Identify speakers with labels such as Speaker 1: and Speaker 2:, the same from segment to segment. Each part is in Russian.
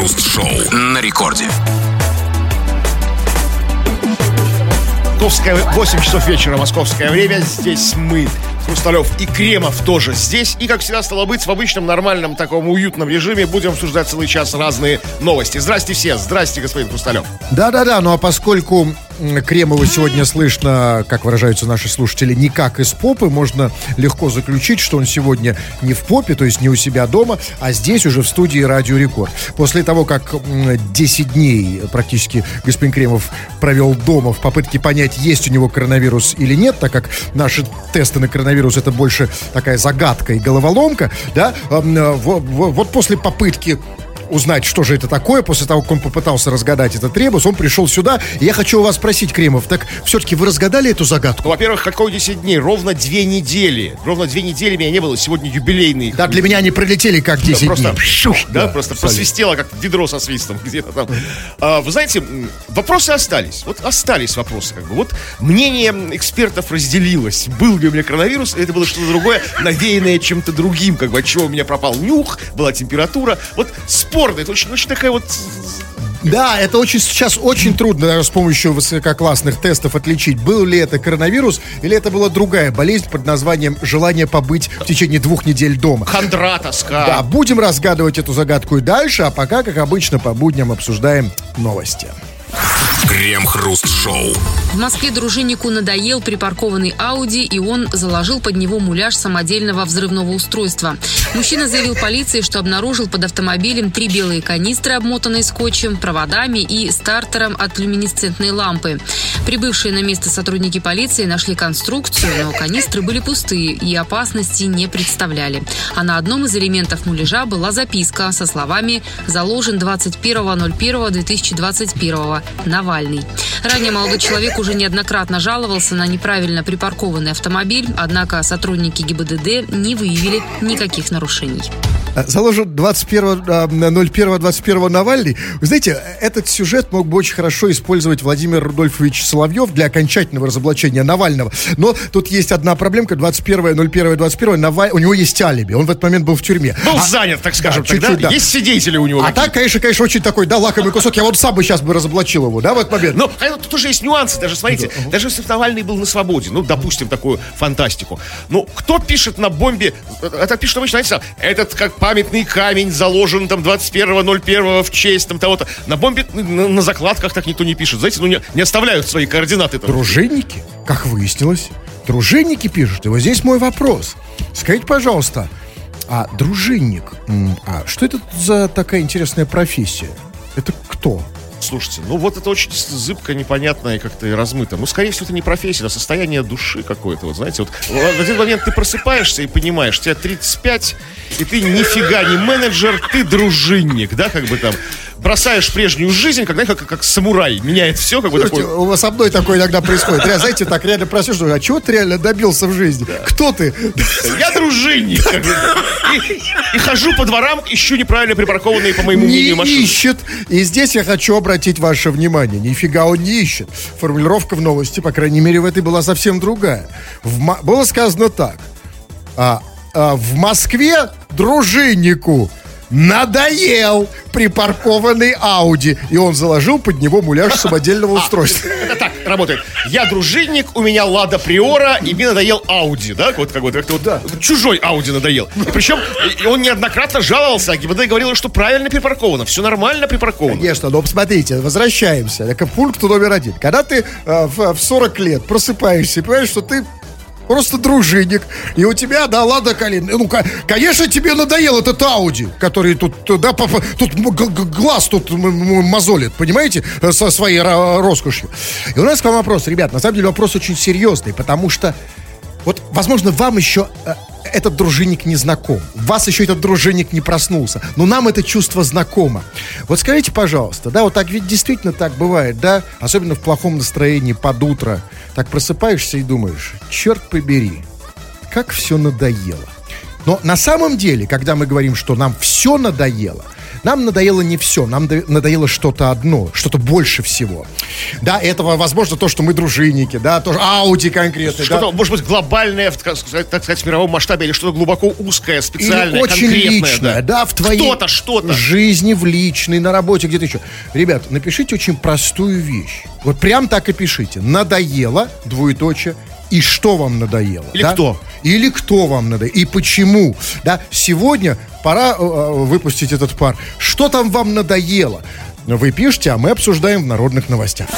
Speaker 1: Крем-хруст-шоу на рекорде.
Speaker 2: Московское 8 часов вечера, московское время. Здесь мы, Хрусталев и Кремов тоже здесь. И, как всегда, стало быть, в обычном, нормальном, таком уютном режиме будем обсуждать целый час разные новости. Здрасте все. Здрасте, господин Хрусталев.
Speaker 3: Да-да-да, ну а поскольку Кремова сегодня слышно, как выражаются наши слушатели, не как из попы, можно легко заключить, что он сегодня не в попе, то есть не у себя дома, а здесь уже в студии Радио Рекорд. После того, как 10 дней практически господин Кремов провел дома в попытке понять, есть у него коронавирус или нет, так как наши тесты на коронавирус это больше такая загадка и головоломка, да, вот после попытки узнать, что же это такое, после того, как он попытался разгадать этот ребус, он пришел сюда. Я хочу у вас спросить, Кремов, так все-таки вы разгадали эту загадку?
Speaker 2: Ну, во-первых, какой 10 дней? Ровно две недели. Ровно две недели меня не было. Сегодня юбилейный.
Speaker 3: Да, для меня они пролетели как 10
Speaker 2: просто,
Speaker 3: дней.
Speaker 2: Пшух, да, да, просто абсолютно. просвистело, как ведро со свистом где-то там. А, вы знаете, вопросы остались. Вот остались вопросы, как бы. Вот мнение экспертов разделилось. Был ли у меня коронавирус, или это было что-то другое, навеянное чем-то другим, как бы, от чего у меня пропал нюх, была температура. Вот спор спорно. Это очень, очень такая вот
Speaker 3: да, это очень сейчас очень трудно даже с помощью высококлассных тестов отличить, был ли это коронавирус или это была другая болезнь под названием желание побыть в течение двух недель дома.
Speaker 2: Хандра, тоска.
Speaker 3: Да, будем разгадывать эту загадку и дальше, а пока, как обычно, по будням обсуждаем новости.
Speaker 1: Крем-хруст-шоу.
Speaker 4: В Москве дружиннику надоел припаркованный Ауди, и он заложил под него муляж самодельного взрывного устройства. Мужчина заявил полиции, что обнаружил под автомобилем три белые канистры, обмотанные скотчем, проводами и стартером от люминесцентной лампы. Прибывшие на место сотрудники полиции нашли конструкцию, но канистры были пустые и опасности не представляли. А на одном из элементов муляжа была записка со словами «Заложен 21.01.2021 Навальный». Ранее молодой человек уже неоднократно жаловался на неправильно припаркованный автомобиль, однако сотрудники ГИБДД не выявили никаких нарушений.
Speaker 3: Э, заложен 21.01.21 Навальный. Вы знаете, этот сюжет мог бы очень хорошо использовать Владимир Рудольфович Соловьев для окончательного разоблачения Навального. Но тут есть одна проблемка. 21.01.21 Наваль... у него есть алиби. Он в этот момент был в тюрьме.
Speaker 2: Был а... занят, так скажем, да, тогда. Чуть-чуть, да. Есть свидетели у него.
Speaker 3: А так, конечно, конечно, очень такой, да, лакомый кусок. Я вот сам бы сейчас бы разоблачил его, да, в момент.
Speaker 2: Но а, тут уже есть нюансы. Даже, смотрите, да. даже если Навальный был на свободе, ну, допустим, такую фантастику. Ну, кто пишет на бомбе, это пишет обычно, знаете, этот как памятный камень заложен там 21.01 в честь там того-то. На бомбе, на, на закладках так никто не пишет. Знаете, ну не, не оставляют свои координаты там.
Speaker 3: Дружинники? Как выяснилось, дружинники пишут. И вот здесь мой вопрос. Скажите, пожалуйста, а дружинник, а что это за такая интересная профессия? Это кто?
Speaker 2: Слушайте, ну вот это очень зыбко, непонятно и как-то и размыто. Ну, скорее всего, это не профессия, это состояние души какое-то. Вот знаете, вот в один момент ты просыпаешься и понимаешь, тебе 35, и ты нифига не менеджер, ты дружинник, да, как бы там бросаешь прежнюю жизнь, когда как, как самурай, меняет все, как бы
Speaker 3: Слушайте, такой... у вас со мной такое иногда происходит. Реально, знаете, так реально просишь, а чего ты реально добился в жизни? Да. Кто ты?
Speaker 2: Я дружинник. И, и хожу по дворам, ищу неправильно припаркованные, по моему мнению, машины.
Speaker 3: Не ищет. И здесь я хочу обратить ваше внимание. Нифига он не ищет. Формулировка в новости, по крайней мере, в этой была совсем другая. В, было сказано так. А, а, в Москве дружиннику надоел припаркованный Ауди. И он заложил под него муляж самодельного а, устройства.
Speaker 2: Это так работает. Я дружинник, у меня Лада Приора, и мне надоел Ауди, да? Вот как вот, как вот да. чужой Ауди надоел. И причем он неоднократно жаловался, а ГИБД говорил, что правильно припарковано, все нормально припарковано.
Speaker 3: Конечно, но посмотрите, возвращаемся к пункту номер один. Когда ты э, в, в 40 лет просыпаешься и понимаешь, что ты просто дружинник, и у тебя, да, Лада Калин. Ну, конечно, тебе надоел этот Ауди, который тут, да, тут глаз тут мозолит, понимаете, со своей роскошью. И у нас к вам вопрос, ребят, на самом деле вопрос очень серьезный, потому что вот, возможно, вам еще э, этот дружинник не знаком. Вас еще этот дружинник не проснулся. Но нам это чувство знакомо. Вот скажите, пожалуйста, да, вот так ведь действительно так бывает, да? Особенно в плохом настроении под утро. Так просыпаешься и думаешь, черт побери, как все надоело. Но на самом деле, когда мы говорим, что нам все надоело, нам надоело не все, нам до- надоело что-то одно, что-то больше всего. Да, этого, возможно, то, что мы дружинники, да, тоже Ауди конкретно, да.
Speaker 2: Что-то, может быть, глобальное, так сказать, в мировом масштабе, или что-то глубоко узкое, специальное,
Speaker 3: Или очень
Speaker 2: конкретное.
Speaker 3: личное, да. в твоей
Speaker 2: Кто-то, что-то.
Speaker 3: жизни, в личной, на работе, где-то еще. Ребят, напишите очень простую вещь. Вот прям так и пишите. Надоело, двоеточие, и что вам надоело.
Speaker 2: Или
Speaker 3: да?
Speaker 2: кто.
Speaker 3: Или кто вам надоело, и почему. Да, сегодня пора э, э, выпустить этот пар. Что там вам надоело? Вы пишете, а мы обсуждаем в народных новостях.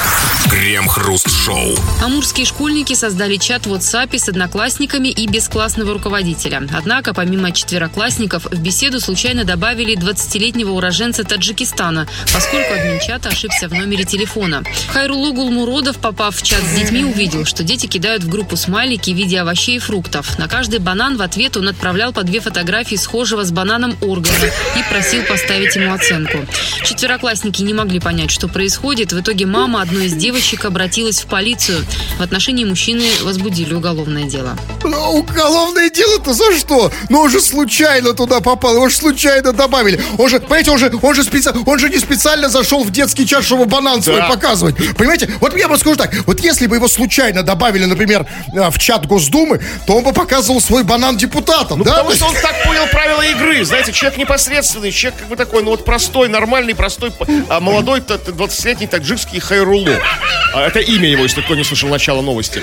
Speaker 1: Крем-хруст-шоу.
Speaker 4: Амурские школьники создали чат в WhatsApp с одноклассниками и без классного руководителя. Однако, помимо четвероклассников, в беседу случайно добавили 20-летнего уроженца Таджикистана, поскольку админ чата ошибся в номере телефона. Хайрулу Гулмуродов, попав в чат с детьми, увидел, что дети кидают в группу смайлики в виде овощей и фруктов. На каждый банан в ответ он отправлял по две фотографии схожего с бананом органа и просил поставить ему оценку. Четвероклассники не могли понять, что происходит. В итоге мама одной из девочек обратилась в полицию. В отношении мужчины возбудили уголовное дело.
Speaker 3: Ну, уголовное дело-то за что? Ну, он же случайно туда попал, его же случайно добавили. Он же, понимаете, он же, он же, специ... он же не специально зашел в детский чат, чтобы банан свой
Speaker 2: Да.
Speaker 3: показывать. Понимаете? Вот я бы скажу так, вот если бы его случайно добавили, например, а, в чат Госдумы, то он бы показывал свой банан депутатам,
Speaker 2: Ну,
Speaker 3: да?
Speaker 2: потому что он так понял правила игры. Знаете, человек непосредственный, человек как бы такой, ну вот простой, нормальный, простой, а, молодой, т- т- 20-летний таджикский Хайрулу. А, Это имя его, если кто не слышал начала новости.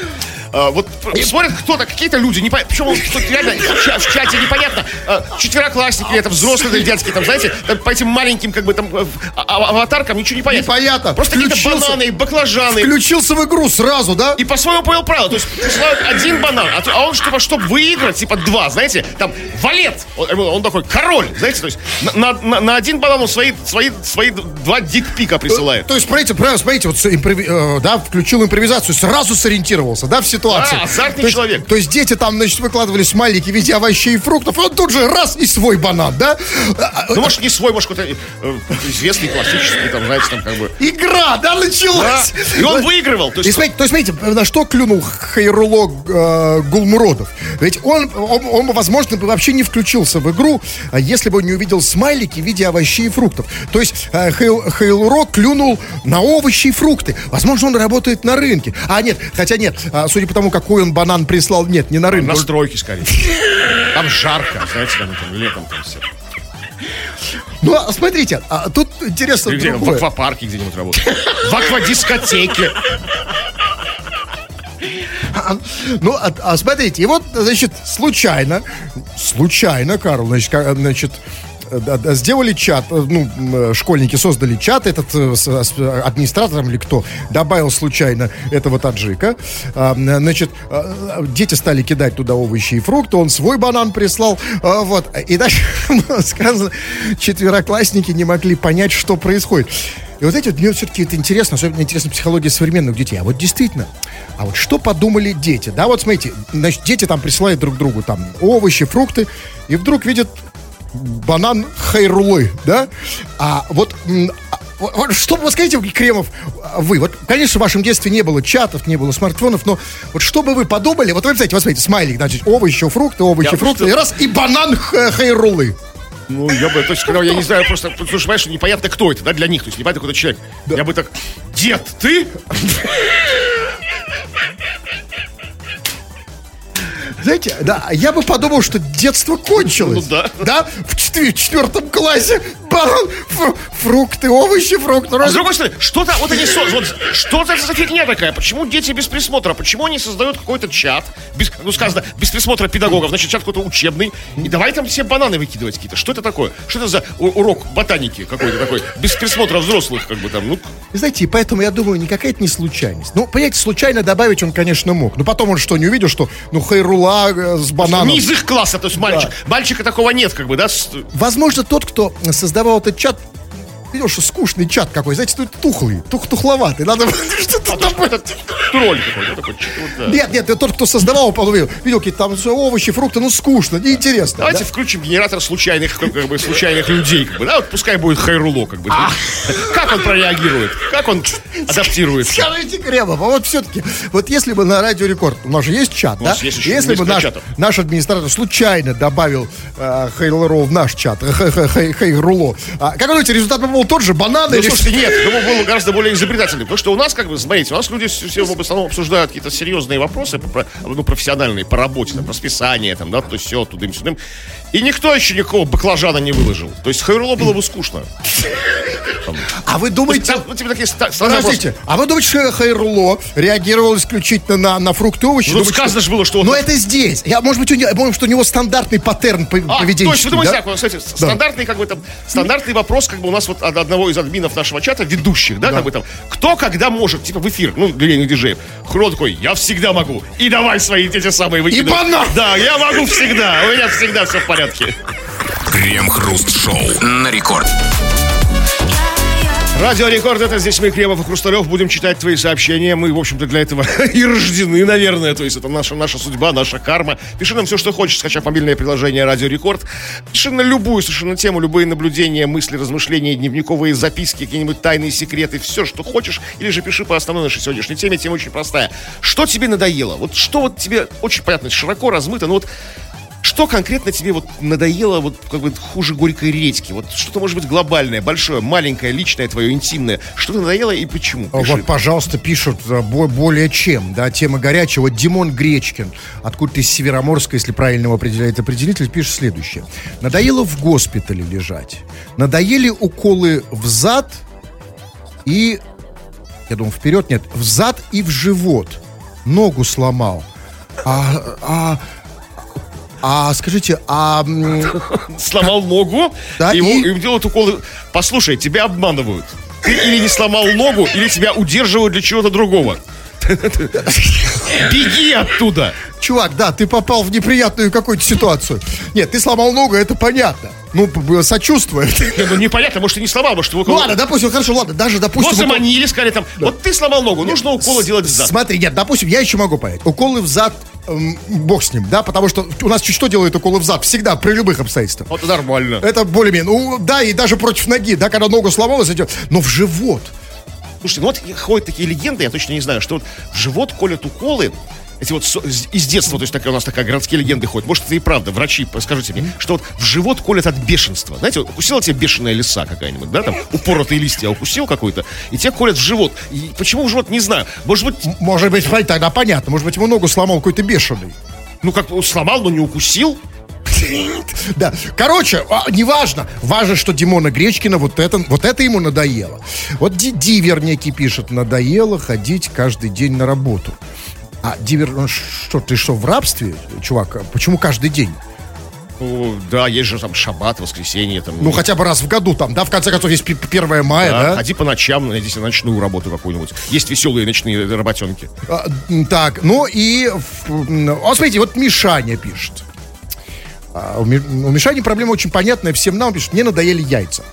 Speaker 2: А, Вот п- смотрят кто-то, какие-то люди, не причем он тут реально в ча- в чате непонятно, а, четвероклассники, это взрослые или детские, там, знаете, там по этим маленьким, как бы там, э, а- аватаркам ничего не понятно.
Speaker 3: Непонятно.
Speaker 2: Просто какие-то
Speaker 3: Включился.
Speaker 2: бананы, баклажаны.
Speaker 3: Включился в игру сразу, да?
Speaker 2: И по-своему понял правила. То есть присылают один банан, а, то- а он, чтобы, чтобы выиграть, типа два, знаете, там, валет. Он, он такой король, знаете, то есть на, на- на- один банан он свои, свои, свои два дикпика присылает.
Speaker 3: То есть, смотрите, правильно, смотрите, вот импрови- э, да, включил импровизацию, сразу сориентировался, да, в ситуации.
Speaker 2: Да, азартный
Speaker 3: То есть-
Speaker 2: человек.
Speaker 3: То есть дети там, значит, выкладывали смайлики в виде овощей и фруктов, и он тут же раз и свой банан, да? А, а,
Speaker 2: Ну, может, не свой, может, какой-то э, известный, классический, там, знаете, там, как бы...
Speaker 3: Игра, да,
Speaker 2: Да,
Speaker 3: началась.
Speaker 2: и он выигрывал. То
Speaker 3: И
Speaker 2: есть,
Speaker 3: смотрите, то есть, смотрите, на что клюнул Хайруло э, Гулмуродов? Ведь он, он, он возможно, бы вообще не включился в игру, а если бы он не увидел смайлики в виде овощей и фруктов. То есть э, Хейл- Хейлуро клюнул на овощи и фрукты. Возможно, он работает на рынке. А, нет, хотя нет, а, судя по тому, какой он банан прислал, нет, не на рынке.
Speaker 2: на стройке, скорее. Там жарко, знаете, там, там летом там все.
Speaker 3: Ну, а смотрите, а, тут интересно
Speaker 2: где, в
Speaker 3: другое.
Speaker 2: аквапарке где-нибудь работает. В аквадискотеке.
Speaker 3: Ну, а, а смотрите, и вот, значит, случайно, случайно, Карл, значит, значит, сделали чат, э, ну, э, школьники создали чат, этот э, с, с администратором или кто, добавил случайно этого таджика, А, значит, э, э, дети стали кидать туда овощи и фрукты, он свой банан прислал, а, вот, и дальше сказано, четвероклассники не могли понять, что происходит. И вот эти вот, мне все-таки это интересно, особенно интересна психология современных детей. А вот действительно, а вот что подумали дети? Да, вот смотрите, значит, дети там присылают друг другу там овощи, фрукты, и вдруг видят банан хайрулы, да? А вот, а, вот что, вот скажите, Кремов, а вы, вот, конечно, в вашем детстве не было чатов, не было смартфонов, но вот что бы вы подумали, вот вы, представляете, вот смотрите, смайлик, значит, овощи, фрукты, овощи,
Speaker 2: Я
Speaker 3: фрукты,
Speaker 2: просто-
Speaker 3: и раз, и банан хайрулы.
Speaker 2: Ну, я бы, то есть, когда я не знаю, просто, что, понимаешь, непонятно, кто это, да, для них, то есть, непонятно, какой-то человек. Я бы так, дед, ты?
Speaker 3: Знаете, да, я бы подумал, что детство кончилось.
Speaker 2: Ну да.
Speaker 3: Да, в, четвер- в четвертом классе фрукты, овощи, фрукты.
Speaker 2: А с другой стороны, что-то, вот они, вот, что это за фигня такая? Почему дети без присмотра? Почему они создают какой-то чат, без, ну, сказано, без присмотра педагогов, значит, чат какой-то учебный, и давай там все бананы выкидывать какие-то. Что это такое? Что это за урок ботаники какой-то такой, без присмотра взрослых, как бы там, ну,
Speaker 3: знаете, поэтому я думаю, никакая это не случайность. Ну, понимаете, случайно добавить он, конечно, мог. Но потом он что, не увидел, что, ну, хайрула э, с бананом.
Speaker 2: не из их класса, то есть мальчик. Мальчика такого нет, как бы, да?
Speaker 3: Возможно, тот, кто создавал этот чат, видел, что скучный чат какой, знаете, тут тухлый, тух тухловатый. Надо что-то там...
Speaker 2: Этот тролль какой-то такой.
Speaker 3: Нет, нет, это тот, кто создавал, видел, видел какие-то там овощи, фрукты, ну скучно, неинтересно.
Speaker 2: Давайте
Speaker 3: да?
Speaker 2: включим генератор случайных, как, бы, случайных людей, как бы, да, вот пускай будет Хайруло, как бы. Как он прореагирует? Как он адаптируется?
Speaker 3: Скажите, Кремов, а вот все-таки, вот если бы на Радио Рекорд, у нас же есть чат, да? если бы наш, наш администратор случайно добавил э, Хейлро в наш чат, Хейруло, а, как думаете, результат бы был тот же, бананы
Speaker 2: Ну,
Speaker 3: или...
Speaker 2: слушайте, нет, думаю, был гораздо более изобретательный. Потому что у нас, как бы, смотрите, у нас люди все, в основном обсуждают какие-то серьезные вопросы, ну, профессиональные, по работе, там, расписание, там, да, то все, тудым-сюдым. И никто еще никакого баклажана не выложил. То есть Хайруло было бы скучно.
Speaker 3: А вы думаете...
Speaker 2: Там, ну, типа, такие
Speaker 3: Подождите, а вы думаете, что Хайруло реагировал исключительно на, на фрукты и овощи?
Speaker 2: Ну,
Speaker 3: Думаете,
Speaker 2: сказано же было, что он-
Speaker 3: Но это здесь. Я, может быть, у него, может, что у него стандартный паттерн по-
Speaker 2: А,
Speaker 3: поведенческий,
Speaker 2: то есть вы думаете
Speaker 3: да?
Speaker 2: так, кстати, стандартный, как бы там, стандартный вопрос, как бы у нас вот от одного из админов нашего чата, ведущих, да, как бы там, кто когда может, типа в эфир, ну, для диджеев, Хро такой, я всегда могу, и давай свои эти самые выкидывай.
Speaker 3: банан!
Speaker 2: Да, я могу всегда, у меня всегда все в порядке.
Speaker 1: Крем-хруст-шоу на рекорд.
Speaker 2: Радио Рекорд, это здесь мы, Кремов и Хрусталев, будем читать твои сообщения. Мы, в общем-то, для этого и рождены, наверное. То есть это наша, наша судьба, наша карма. Пиши нам все, что хочешь, скачав мобильное приложение Радио Рекорд. Пиши на любую совершенно тему, любые наблюдения, мысли, размышления, дневниковые записки, какие-нибудь тайные секреты, все, что хочешь. Или же пиши по основной нашей сегодняшней теме. Тема очень простая. Что тебе надоело? Вот что вот тебе очень понятно, широко размыто, но вот что конкретно тебе вот надоело, вот как бы хуже горькой редьки? Вот что-то может быть глобальное, большое, маленькое, личное, твое, интимное. Что-то надоело и почему?
Speaker 3: А
Speaker 2: Пиши.
Speaker 3: Вот, пожалуйста, пишут э, бо- более чем, да, тема горячая. Вот Димон Гречкин, откуда-то из Североморска, если правильно его определяет определитель, пишет следующее. Надоело в госпитале лежать. Надоели уколы в зад и, я думаю, вперед, нет, в зад и в живот. Ногу сломал. А, а, а скажите, а
Speaker 2: Сломал ногу,
Speaker 3: Да,
Speaker 2: ему,
Speaker 3: и-
Speaker 2: ему делают уколы. Послушай, тебя обманывают. Ты или не сломал ногу, или тебя удерживают для чего-то другого. Беги оттуда!
Speaker 3: Чувак, да, ты попал в неприятную какую-то ситуацию. Нет, ты сломал ногу, это понятно. Ну, сочувствую.
Speaker 2: Не, ну непонятно, может, ты не сломал, может, его
Speaker 3: Ну ладно, допустим, хорошо, ладно, даже
Speaker 2: Его
Speaker 3: допустим... укол-
Speaker 2: заманили, сказали там, вот ты сломал ногу, нужно уколы делать в зад.
Speaker 3: Смотри, нет, допустим, я еще могу понять. Уколы в зад, эм, бог с ним, да, потому что у нас чуть что делают уколы в зад? Всегда, при любых обстоятельствах.
Speaker 2: Вот нормально.
Speaker 3: Это более-менее, ну, да, и даже против ноги, да, когда ногу сломалась, идет, но в живот.
Speaker 2: Слушайте, ну вот ходят такие легенды, я точно не знаю, что вот в живот колят уколы, эти вот из детства, то есть такая у нас такая городские легенды ходят. Может, это и правда, врачи, скажите мне, что вот в живот колят от бешенства. Знаете, вот укусила тебя бешеная лиса какая-нибудь, да, там, упоротые листья укусил какой-то, и тебя колят в живот. И почему в живот, не знаю. Может быть,
Speaker 3: Может быть, тогда понятно, может быть, ему ногу сломал какой-то бешеный.
Speaker 2: ну как сломал, но не укусил.
Speaker 3: Да, короче, а, неважно. Важно, что Димона Гречкина вот это, вот это ему надоело. Вот Ди- Дивер некий пишет, надоело ходить каждый день на работу. А Дивер, ну, что, ты что, в рабстве, чувак? А Почему каждый день?
Speaker 2: Ну, да, есть же там шаббат, воскресенье, там.
Speaker 3: Ну, хотя бы раз в году там, да? В конце концов, есть 1 мая,
Speaker 2: да,
Speaker 3: да?
Speaker 2: Ходи по ночам, найди себе ночную работу какую-нибудь. Есть веселые ночные работенки.
Speaker 3: А, так, ну и... Вот смотрите, вот Мишаня пишет. А, у, Ми- у Мишани проблема очень понятная всем нам. Пишет, мне надоели яйца.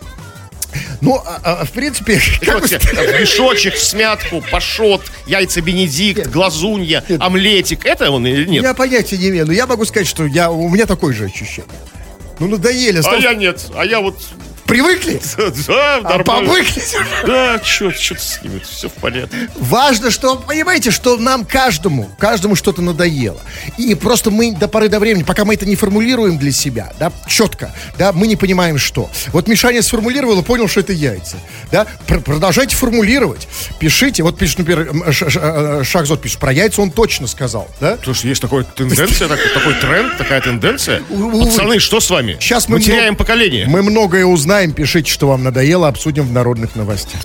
Speaker 3: Ну, а, а, в принципе,
Speaker 2: там, мешочек, в смятку, пашот, яйца бенедикт, глазунья, омлетик. Это он или нет?
Speaker 3: Я понятия не имею, но я могу сказать, что я, у меня такое же ощущение. Ну, надоели.
Speaker 2: А
Speaker 3: стал-
Speaker 2: я нет. А я вот...
Speaker 3: Привыкли?
Speaker 2: Да,
Speaker 3: А повыкли?
Speaker 2: Да, что что с ними, все в порядке.
Speaker 3: Важно, что, понимаете, что нам каждому, каждому что-то надоело. И просто мы до поры до времени, пока мы это не формулируем для себя, да, четко, да, мы не понимаем, что. Вот Мишаня сформулировал и понял, что это яйца. Да, Пр- продолжайте формулировать. Пишите, вот пишет, например, Ш- Ш- э, Шахзот пишет, про яйца он точно сказал, да?
Speaker 2: Потому что есть такая тенденция, так- такой тренд, такая тенденция. Пацаны, что с вами?
Speaker 3: Сейчас мы,
Speaker 2: теряем поколение.
Speaker 3: Мы многое узнаем. Пишите, что вам надоело, обсудим в народных новостях.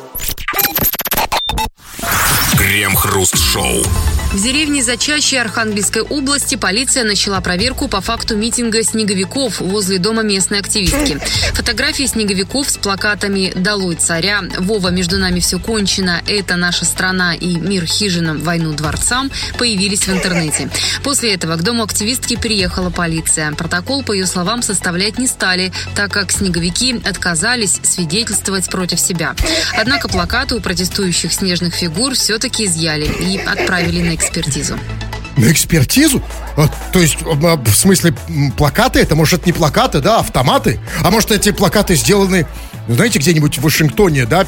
Speaker 1: Крем-хруст-шоу.
Speaker 4: В деревне Зачащей Архангельской области полиция начала проверку по факту митинга снеговиков возле дома местной активистки. Фотографии снеговиков с плакатами «Долой царя», «Вова, между нами все кончено», «Это наша страна» и «Мир хижинам, войну дворцам» появились в интернете. После этого к дому активистки приехала полиция. Протокол, по ее словам, составлять не стали, так как снеговики отказались свидетельствовать против себя. Однако плакаты у протестующих снежных фигур все-таки изъяли и отправили на экспертизу.
Speaker 3: На экспертизу? А, то есть, а, в смысле, плакаты? Это, может, это не плакаты, да, автоматы? А может, эти плакаты сделаны, ну, знаете, где-нибудь в Вашингтоне, да,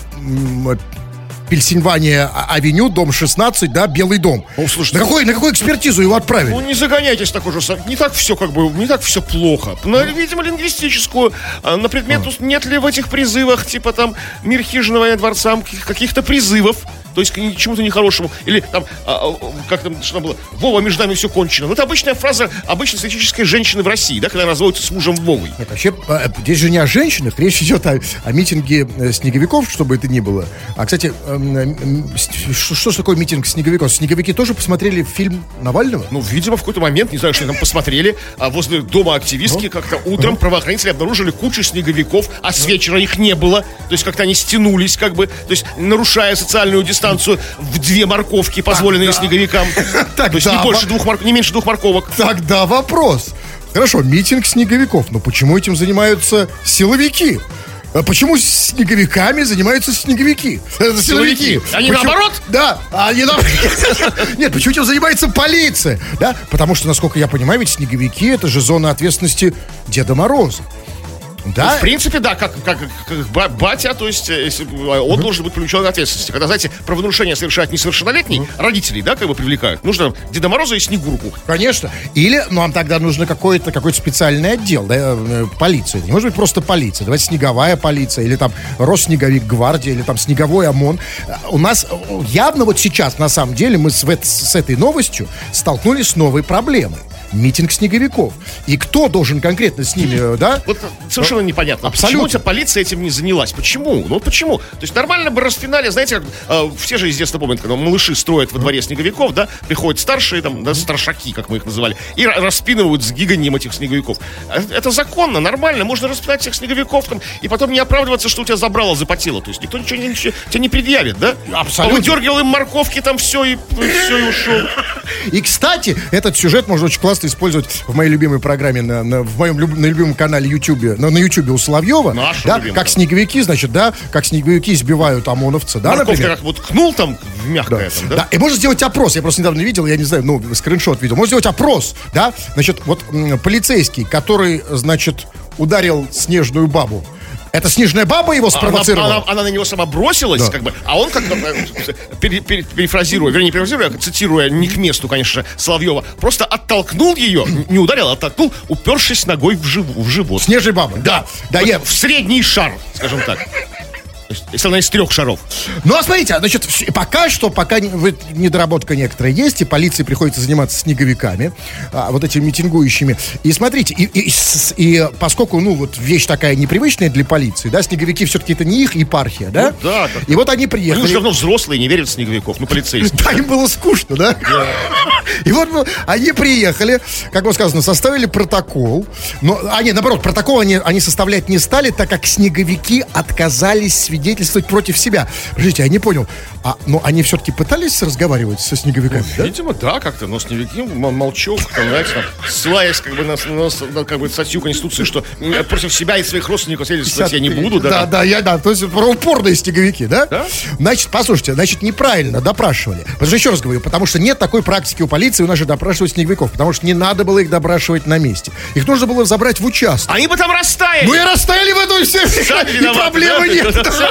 Speaker 3: Пельсинвания авеню, дом 16, да, Белый дом. О, слушайте, на, какой, на какую экспертизу его отправили? Ну,
Speaker 2: не загоняйтесь так уже. Не так все как бы, не так все плохо. На, видимо, лингвистическую, а, на предмет, а. нет ли в этих призывах, типа там, мир хижиного дворцам, каких-то призывов то есть к чему-то нехорошему. Или там, а, а, как там, что было, Вова, между нами все кончено. Ну, это обычная фраза обычной статистической женщины в России, да, когда разводится с мужем Вовой.
Speaker 3: Нет, вообще, а, здесь же не о женщинах, речь идет о, о митинге э, снеговиков, чтобы это ни было. А, кстати, эм, что, что такое митинг снеговиков? Снеговики тоже посмотрели фильм Навального?
Speaker 2: Ну, видимо, в какой-то момент, не знаю, что там посмотрели, а возле дома активистки ну? как-то утром правоохранители обнаружили кучу снеговиков, а с вечера их не было. То есть как-то они стянулись, как бы, то есть нарушая социальную дистанцию дистанцию в две морковки, позволенные Тогда... снеговикам. Тогда... То есть не, больше двух морк... не меньше двух морковок.
Speaker 3: Тогда вопрос. Хорошо, митинг снеговиков. Но почему этим занимаются силовики? А почему снеговиками занимаются снеговики?
Speaker 2: Силовики. Они почему? наоборот?
Speaker 3: Да, они наоборот. Нет, почему этим занимается полиция? Да, потому что, насколько я понимаю, ведь снеговики это же зона ответственности Деда Мороза.
Speaker 2: Да? Ну, в принципе, да, как, как, как батя, то есть э, если, э, он должен быть привлечен к ответственности. Когда, знаете, правонарушение совершает несовершеннолетний, mm родителей, да, как бы привлекают. Нужно Деда Мороза и Снегурку.
Speaker 3: Конечно. Или, ну, нам тогда нужно какой-то какой специальный отдел, да, э, полиция. Не может быть просто полиция. Давайте снеговая полиция, или там Росснеговик гвардия, или там снеговой ОМОН. У нас явно вот сейчас, на самом деле, мы с, с этой новостью столкнулись с новой проблемой митинг снеговиков. И кто должен конкретно с ними, да?
Speaker 2: Вот совершенно непонятно. Абсолютно. Почему полиция этим не занялась? Почему? Ну почему? То есть нормально бы распинали, знаете, как, э, все же из детства помнят, когда малыши строят во дворе снеговиков, да, приходят старшие, там, да, старшаки, как мы их называли, и распинывают с гиганием этих снеговиков. Э, это законно, нормально, можно распинать всех снеговиков там, и потом не оправдываться, что у тебя забрало, запотело. То есть никто ничего, ничего тебя не предъявит, да?
Speaker 3: Абсолютно.
Speaker 2: Выдергивал им морковки, там все, и, и все, и ушел.
Speaker 3: И, кстати, этот сюжет можно очень классно использовать в моей любимой программе, на, на, в моем люб, на любимом канале YouTube, на, на YouTube у Соловьева. Нашу да, любимую. как снеговики, значит, да, как снеговики избивают ОМОНовца, да,
Speaker 2: Морковка например. как вот кнул там в мягкое
Speaker 3: да. там, да? Да, и можно сделать опрос, я просто недавно видел, я не знаю, ну, скриншот видел, можно сделать опрос, да, значит, вот полицейский, который, значит, ударил снежную бабу, это снежная баба его спровоцировала?
Speaker 2: Она, она, она на него сама бросилась, да. как бы, а он как-то, э, пере, пере, перефразируя, вернее, перефразируя, а цитируя не к месту, конечно, Соловьева, просто оттолкнул ее, не ударил, а оттолкнул, упершись ногой в, жив, в живот.
Speaker 3: Снежная баба?
Speaker 2: Да. Да, я... В средний шар, скажем так если она из трех шаров.
Speaker 3: Ну, а смотрите, значит, пока что, пока недоработка некоторая есть, и полиции приходится заниматься снеговиками, а, вот этими митингующими. И смотрите, и, и, и поскольку, ну, вот вещь такая непривычная для полиции, да, снеговики все-таки это не их епархия, да?
Speaker 2: Ну, да.
Speaker 3: Так. И вот они приехали. Они
Speaker 2: уже давно взрослые, не верят в снеговиков, ну, полицейские.
Speaker 3: Да, им было скучно, да? И вот ну, они приехали, как бы сказано, составили протокол. Но, а нет, наоборот, протокол они, они составлять не стали, так как снеговики отказались свидетельствовать свидетельствовать против себя. Подождите, я не понял. А, но они все-таки пытались разговаривать со снеговиками,
Speaker 2: ну, да? Видимо, да, как-то. Но снеговики молчок, там, знаете, ссылаясь как бы на, на, на как бы, статью Конституции, что против себя и своих родственников свидетельствовать я не буду.
Speaker 3: Да, да, да, я, да. То есть про упорные снеговики, да? Да. Значит, послушайте, значит, неправильно допрашивали. Потому что, еще раз говорю, потому что нет такой практики у полиции у нас же допрашивать снеговиков, потому что не надо было их допрашивать на месте. Их нужно было забрать в участок.
Speaker 2: Они бы там растаяли.
Speaker 3: Ну и растаяли в эту все. И проблемы нет.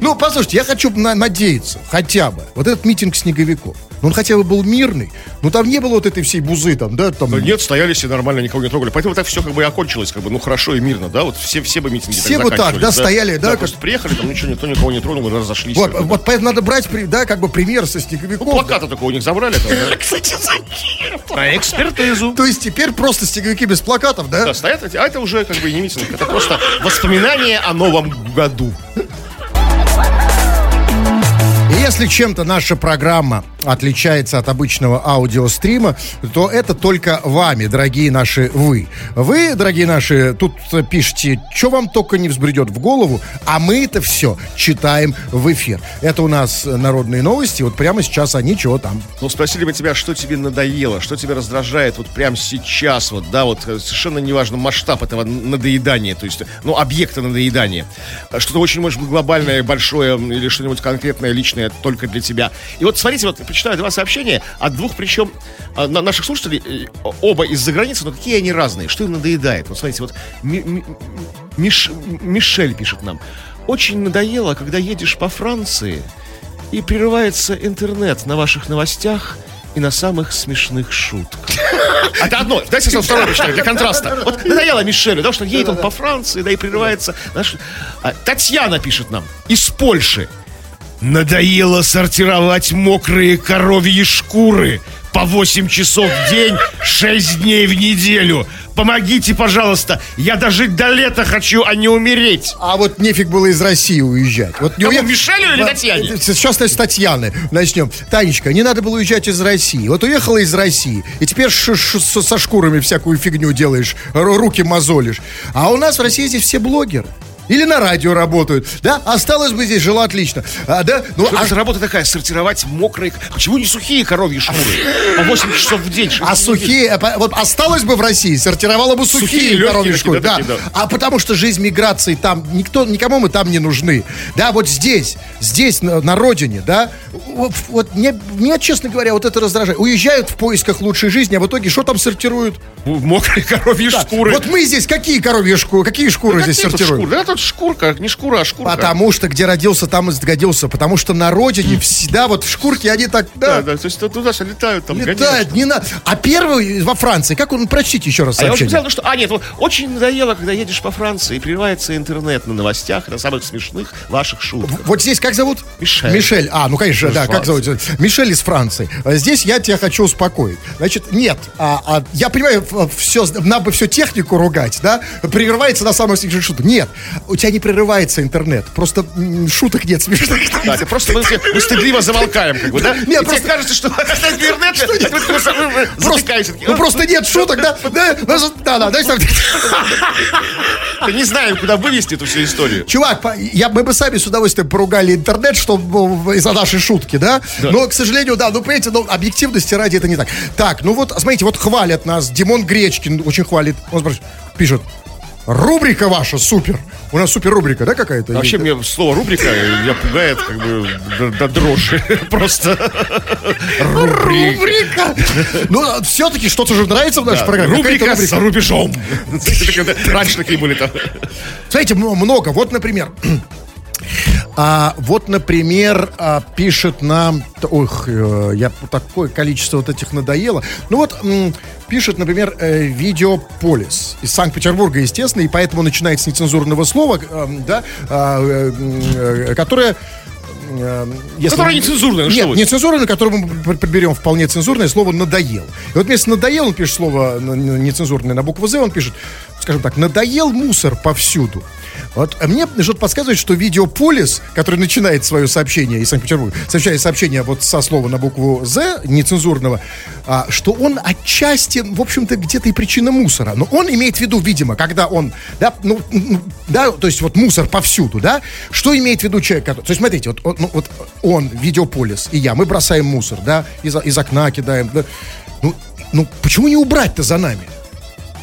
Speaker 3: Ну, послушайте, я хочу надеяться, хотя бы, вот этот митинг снеговиков, ну, он хотя бы был мирный, ну, там не было вот этой всей бузы, там, да, там...
Speaker 2: нет, стояли все нормально, никого не трогали, поэтому так все как бы и окончилось, как бы, ну, хорошо и мирно, да, вот все, все бы митинги
Speaker 3: Все бы так, да, стояли, да.
Speaker 2: просто приехали, там ничего, никто никого не тронул, разошлись.
Speaker 3: Вот, вот поэтому надо брать, да, как бы пример со снеговиков. Ну,
Speaker 2: плакаты такого у них забрали, там, Кстати, зачем? На экспертизу.
Speaker 3: То есть теперь просто снеговики без плакатов, да?
Speaker 2: Да, стоят, а это уже как бы не митинг, это просто воспоминание о новом году
Speaker 3: если чем-то наша программа отличается от обычного аудиострима, то это только вами, дорогие наши вы. Вы, дорогие наши, тут пишите, что вам только не взбредет в голову, а мы это все читаем в эфир. Это у нас народные новости, вот прямо сейчас они чего там.
Speaker 2: Ну, спросили бы тебя, что тебе надоело, что тебя раздражает вот прямо сейчас, вот, да, вот совершенно неважно масштаб этого надоедания, то есть, ну, объекта надоедания. Что-то очень, может быть, глобальное, большое или что-нибудь конкретное, личное только для тебя. И вот смотрите, вот почитаю два сообщения от двух, причем а, наших слушателей, э, оба из-за границы, но какие они разные, что им надоедает. Вот смотрите, вот Миш, Мишель пишет нам. Очень надоело, когда едешь по Франции и прерывается интернет на ваших новостях и на самых смешных шутках. Это одно. Дайте я второе прочитаю, для контраста. Вот надоело Мишелю, да, что едет он по Франции, да, и прерывается. А, Татьяна пишет нам из Польши. Надоело сортировать мокрые коровьи шкуры по 8 часов в день, 6 дней в неделю. Помогите, пожалуйста. Я дожить до лета хочу, а не умереть.
Speaker 3: А вот нефиг было из России уезжать. Вот
Speaker 2: не Кому, уех... Мишелю или Татьяне?
Speaker 3: Сейчас с Татьяны начнем. Танечка, не надо было уезжать из России. Вот уехала из России, и теперь -ш -ш со шкурами всякую фигню делаешь, руки мозолишь. А у нас в России здесь все блогеры. Или на радио работают, да? Осталось бы здесь, жила отлично. А, да?
Speaker 2: Ну, а... работа такая? Сортировать мокрые... Почему не сухие коровьи шкуры? По 8 часов в день.
Speaker 3: А сухие... А, вот осталось бы в России, сортировала бы сухие, сухие коровьи шкуры. Да, да. А потому что жизнь миграции там... Никто, никому мы там не нужны. Да, вот здесь, здесь, на, на родине, да? Вот, вот мне, мне, честно говоря, вот это раздражает. Уезжают в поисках лучшей жизни, а в итоге что там сортируют?
Speaker 2: Мокрые коровьи да. шкуры.
Speaker 3: Вот мы здесь какие коровьи шкуры? Какие шкуры да здесь сортируем? Шкуры?
Speaker 2: Да, тут шкурка, не шкура, а шкурка.
Speaker 3: Потому что где родился, там и сгодился. Потому что на родине всегда вот в шкурке они так...
Speaker 2: Да, да, да то есть туда же летают там.
Speaker 3: Летают, не надо. А первый во Франции, как он, прочтите еще раз
Speaker 2: сообщение. А я уже взял, ну что, а нет, вот, очень надоело, когда едешь по Франции и прерывается интернет на новостях, на самых смешных ваших шутках.
Speaker 3: Вот здесь как зовут?
Speaker 2: Мишель.
Speaker 3: Мишель, а, ну конечно, да, как зовут? Мишель из Франции. Здесь я тебя хочу успокоить. Значит, нет, а, а, я понимаю, все, надо бы все технику ругать, да, прерывается на самых смешных шутках. Нет, у тебя не прерывается интернет. Просто шуток нет смешных.
Speaker 2: Да, ты просто мы, мы стыдливо замолкаем, как бы, да? Нет, И просто... тебе кажется, что интернет,
Speaker 3: просто, ну просто нет шуток, да? Да, да, да.
Speaker 2: Мы не знаем, куда вывести эту всю историю.
Speaker 3: Чувак, я, мы бы сами с удовольствием поругали интернет, что из-за нашей шутки, да? Но, к сожалению, да, ну, понимаете, ну, объективности ради это не так. Так, ну вот, смотрите, вот хвалят нас, Димон Гречкин очень хвалит. Он пишет, Рубрика ваша супер. У нас супер рубрика, да, какая-то?
Speaker 2: Вообще мне слово рубрика меня пугает как бы до, до дрожи. Просто
Speaker 3: рубрика. Ну, все-таки что-то же нравится в нашей программе.
Speaker 2: Рубрика с рубежом. Раньше такие были там.
Speaker 3: Смотрите, много. Вот, например, а, вот, например, а, пишет нам, ох, э, я такое количество вот этих надоело. Ну вот пишет, например, э, видеополис из Санкт-Петербурга, естественно, и поэтому начинает с нецензурного слова, э, да, э, которое
Speaker 2: э, если... Которое нецензурное.
Speaker 3: Нет, что нецензурное, которое мы подберем вполне цензурное слово «надоел». И вот вместо «надоел» он пишет слово нецензурное на букву «З», он пишет, скажем так, «надоел мусор повсюду». Вот а мне что-то подсказывает, что видеополис, который начинает свое сообщение из Санкт-Петербурга, сообщает сообщение вот со слова на букву «З» нецензурного, а, что он отчасти, в общем-то, где-то и причина мусора. Но он имеет в виду, видимо, когда он, да, ну, да, то есть вот мусор повсюду, да, что имеет в виду человек, который, то есть смотрите, вот, он, ну, вот он, видеополис, и я, мы бросаем мусор, да, из, из окна кидаем, да, ну, ну, почему не убрать-то за нами?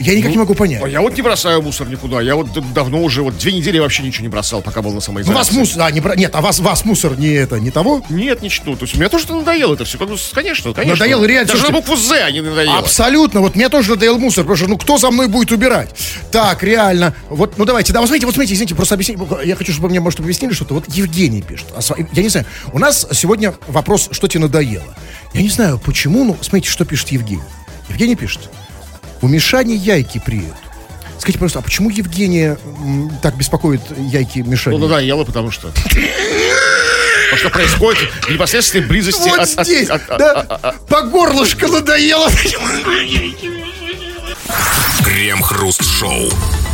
Speaker 3: Я никак ну, не могу понять. А
Speaker 2: я вот не бросаю мусор никуда. Я вот давно уже, вот две недели вообще ничего не бросал, пока был на самоизоляции.
Speaker 3: Ну, вас мусор, а, не, нет, а вас, вас мусор не это, не того?
Speaker 2: Нет, ничего. То есть мне тоже надоело это все. Конечно, конечно.
Speaker 3: Надоело реально.
Speaker 2: Даже на букву З они надоело.
Speaker 3: Абсолютно. Вот мне тоже надоел мусор, потому что, ну, кто за мной будет убирать? Так, реально. Вот, ну, давайте, да, вот смотрите, вот смотрите, извините, просто объясните. Я хочу, чтобы мне, может, объяснили что-то. Вот Евгений пишет. А я не знаю, у нас сегодня вопрос, что тебе надоело. Я не знаю, почему, ну, смотрите, что пишет Евгений. Евгений пишет. У Мишани яйки приют. Скажите, пожалуйста, а почему Евгения так беспокоит яйки Мишани?
Speaker 2: Ну, да, ела, потому что... Потому что происходит в непосредственной близости
Speaker 3: вот от, здесь, от, от, да, от, от, по горлышко надоело.
Speaker 1: Крем-хруст-шоу.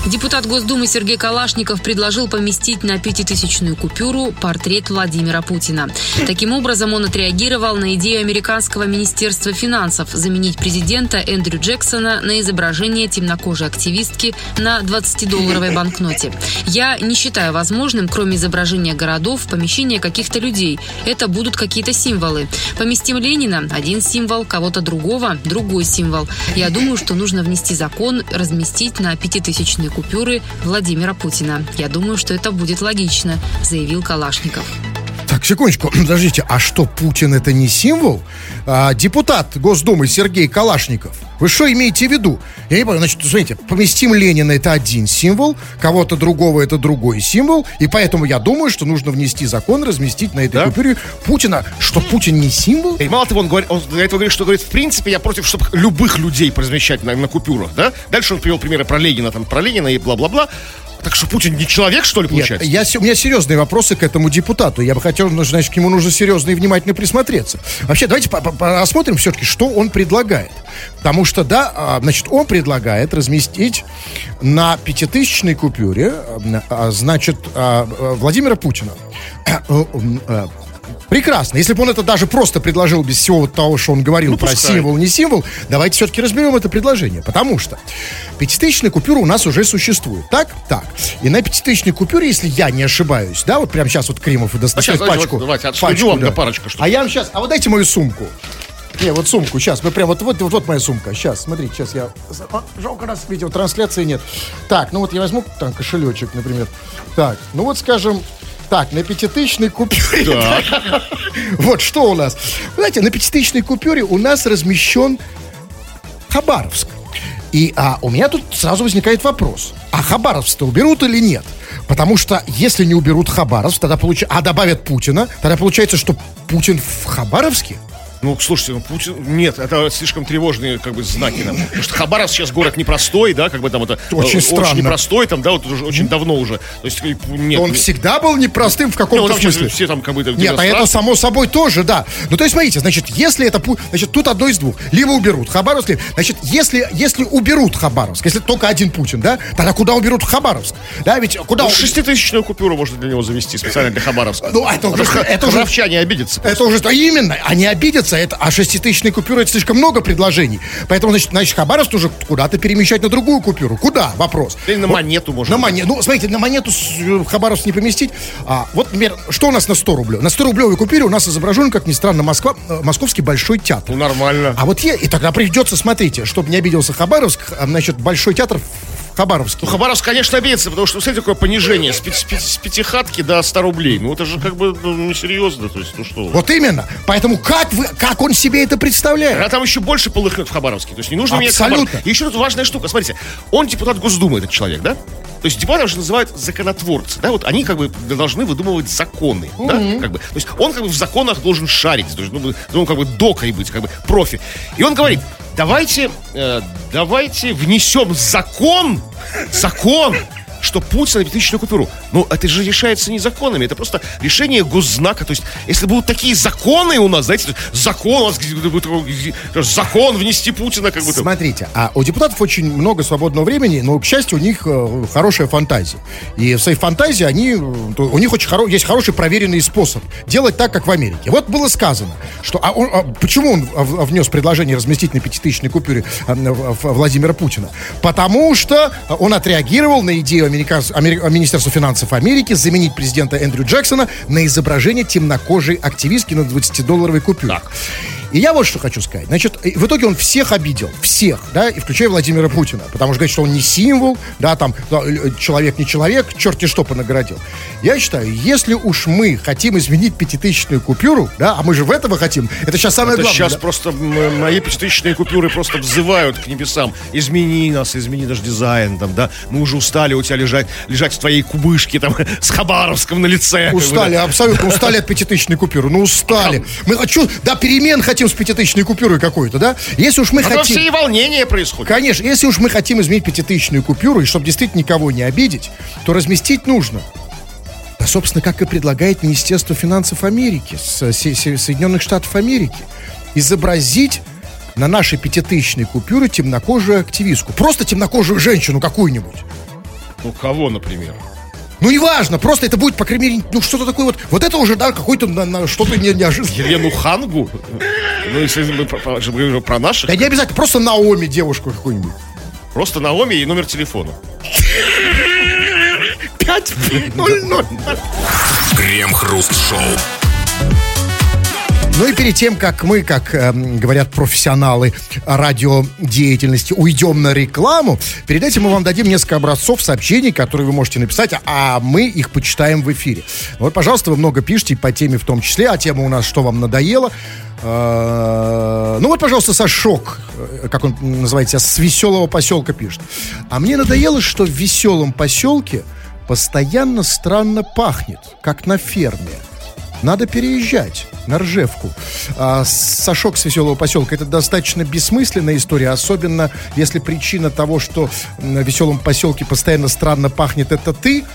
Speaker 4: Депутат Госдумы Сергей Калашников предложил поместить на пятитысячную купюру портрет Владимира Путина. Таким образом, он отреагировал на идею американского министерства финансов заменить президента Эндрю Джексона на изображение темнокожей активистки на 20-долларовой банкноте. Я не считаю возможным, кроме изображения городов, помещение каких-то людей. Это будут какие-то символы. Поместим Ленина – один символ, кого-то другого – другой символ. Я думаю, что нужно внести закон, разместить на пятитысячные купюры Владимира Путина. Я думаю, что это будет логично, заявил Калашников.
Speaker 3: Секундочку, подождите, а что, Путин это не символ? А, депутат Госдумы Сергей Калашников, вы что имеете в виду? Я не понял, значит, смотрите, поместим Ленина это один символ, кого-то другого это другой символ, и поэтому я думаю, что нужно внести закон, разместить на этой да? купюре Путина. Что, Путин не символ?
Speaker 2: И мало того, он, говорит, он для этого говорит, что говорит, в принципе, я против, чтобы любых людей размещать на, на купюрах, да? Дальше он привел примеры про Ленина, там, про Ленина и бла-бла-бла. Так что Путин не человек, что ли, получается?
Speaker 3: Нет, я, у меня серьезные вопросы к этому депутату. Я бы хотел, ну, значит, к нему нужно серьезно и внимательно присмотреться. Вообще, давайте посмотрим все-таки, что он предлагает. Потому что, да, а, значит, он предлагает разместить на пятитысячной купюре, а, значит, а, Владимира Путина Прекрасно. Если бы он это даже просто предложил без всего того, что он говорил ну, про пускай. символ, не символ, давайте все-таки разберем это предложение. Потому что пятитысячная купюра у нас уже существует. Так? Так. И на пятитысячной купюре, если я не ошибаюсь, да, вот прямо сейчас вот Кремов и достает а пачку.
Speaker 2: Давайте, давайте пачку, вам да. парочку.
Speaker 3: Что а я вам сейчас, а вот дайте мою сумку. Не, вот сумку, сейчас, мы прям, вот, вот, вот, вот моя сумка, сейчас, смотрите, сейчас я, а, жалко раз видеотрансляции нет. Так, ну вот я возьму там кошелечек, например. Так, ну вот, скажем, так, на пятитысячной купюре. Да. Вот что у нас. Знаете, на пятитысячной купюре у нас размещен Хабаровск. И а, у меня тут сразу возникает вопрос. А Хабаровск-то уберут или нет? Потому что если не уберут Хабаровск, тогда получается... А добавят Путина, тогда получается, что Путин в Хабаровске?
Speaker 2: Ну, слушайте, ну, Путин... Нет, это слишком тревожные, как бы, знаки нам. Потому что Хабаровск сейчас город непростой, да, как бы там это...
Speaker 3: Очень э, странно. Очень
Speaker 2: непростой, там, да, вот уже очень давно уже. То есть,
Speaker 3: нет. Он всегда был непростым в каком-то ну, смысле.
Speaker 2: Все там, как бы...
Speaker 3: Нет, а это само собой тоже, да. Ну, то есть, смотрите, значит, если это... Значит, тут одно из двух. Либо уберут Хабаровск, значит, если, если уберут Хабаровск, если только один Путин, да, тогда куда уберут Хабаровск? Да, ведь куда... Ну,
Speaker 2: шеститысячную купюру можно для него завести специально для Хабаровска. Ну, это уже... Это уже... обидятся.
Speaker 3: Это уже... Именно, они обидятся, это... А шеститысячная купюра это слишком много предложений. Поэтому, значит, значит Хабаровск уже куда-то перемещать на другую купюру. Куда? Вопрос.
Speaker 2: Или на монету можно.
Speaker 3: На монету. Ну, смотрите, на монету э, Хабаровск не поместить. А, вот, например, что у нас на 100 рублей? На 100 рублевой купюре у нас изображен, как ни странно, Москва, э, Московский Большой театр.
Speaker 2: Ну, нормально.
Speaker 3: А вот я, и тогда придется, смотрите, чтобы не обиделся Хабаровск, значит, Большой театр Хабаровске.
Speaker 2: Ну, Хабаровск, конечно, обидится, потому что, смотрите, такое понижение с, пяти, с пятихатки до 100 рублей. Ну, это же как бы ну, несерьезно, то есть, ну что.
Speaker 3: Вот именно. Поэтому как, вы, как он себе это представляет?
Speaker 2: А там еще больше полыхнет в Хабаровске. То есть, не нужно
Speaker 3: Абсолютно.
Speaker 2: менять И еще тут важная штука. Смотрите, он депутат Госдумы, этот человек, да? То есть депутатов же называют законотворцы, да, вот они как бы должны выдумывать законы, mm-hmm. да, как бы. То есть он как бы в законах должен шарить, должен, ну, ну как бы докой быть, как бы профи. И он говорит, давайте, э, давайте внесем закон, закон, что Путин на 5000 купюру. Но это же решается не законами, это просто решение госзнака. То есть, если будут такие законы у нас, знаете, закон, у нас закон внести Путина как будто.
Speaker 3: Смотрите, а у депутатов очень много свободного времени, но, к счастью, у них э, хорошая фантазия. И в своей фантазии они, у них очень хоро, есть хороший проверенный способ делать так, как в Америке. Вот было сказано, что а он, а почему он внес предложение разместить на пятитысячной купюре а, Владимира Путина? Потому что он отреагировал на идею американс... Амери... Министерства финансов Америки заменить президента Эндрю Джексона на изображение темнокожей активистки на 20-долларовой купюре. Так. И я вот что хочу сказать. Значит, в итоге он всех обидел. Всех, да, и включая Владимира Путина. Потому что говорит, что он не символ, да, там, человек не человек, черти что понаградил. Я считаю, если уж мы хотим изменить пятитысячную купюру, да, а мы же в этого хотим, это сейчас самое это главное.
Speaker 2: сейчас да? просто мои пятитысячные купюры просто взывают к небесам. Измени нас, измени наш дизайн, там, да. Мы уже устали у тебя лежать, лежать в твоей кубышке, там, с Хабаровском на лице.
Speaker 3: Устали, абсолютно устали от пятитысячной купюры. Ну, устали. Мы хочу, да, перемен хотим хотим с пятитысячной купюрой какой-то, да? Если уж мы а хотим...
Speaker 2: все и волнения происходят.
Speaker 3: Конечно, если уж мы хотим изменить пятитысячную купюру, и чтобы действительно никого не обидеть, то разместить нужно. Да, собственно, как и предлагает Министерство финансов Америки, Со Соединенных Штатов Америки. Изобразить на нашей пятитысячной купюре темнокожую активистку. Просто темнокожую женщину какую-нибудь.
Speaker 2: Ну, кого, например?
Speaker 3: Ну, неважно, просто это будет, по крайней мере, ну, что-то такое вот. Вот это уже, да, какой-то на, на, что-то не, неожиданное.
Speaker 2: Елену Хангу? Ну, если мы про, про, наших.
Speaker 3: Да не обязательно, просто Наоми девушку какую-нибудь.
Speaker 2: Просто Наоми и номер телефона.
Speaker 3: 500.
Speaker 1: Крем-хруст-шоу.
Speaker 3: Ну и перед тем, как мы, как э, говорят профессионалы радиодеятельности, уйдем на рекламу, перед этим мы вам дадим несколько образцов сообщений, которые вы можете написать, а мы их почитаем в эфире. Вот, пожалуйста, вы много пишите по теме в том числе, а тема у нас «Что вам надоело?». Э, ну вот, пожалуйста, Сашок, э, как он называется, с веселого поселка пишет. А мне надоело, что в веселом поселке постоянно странно пахнет, как на ферме. Надо переезжать на Ржевку. А, Сашок с веселого поселка это достаточно бессмысленная история, особенно если причина того, что в веселом поселке постоянно странно пахнет, это ты,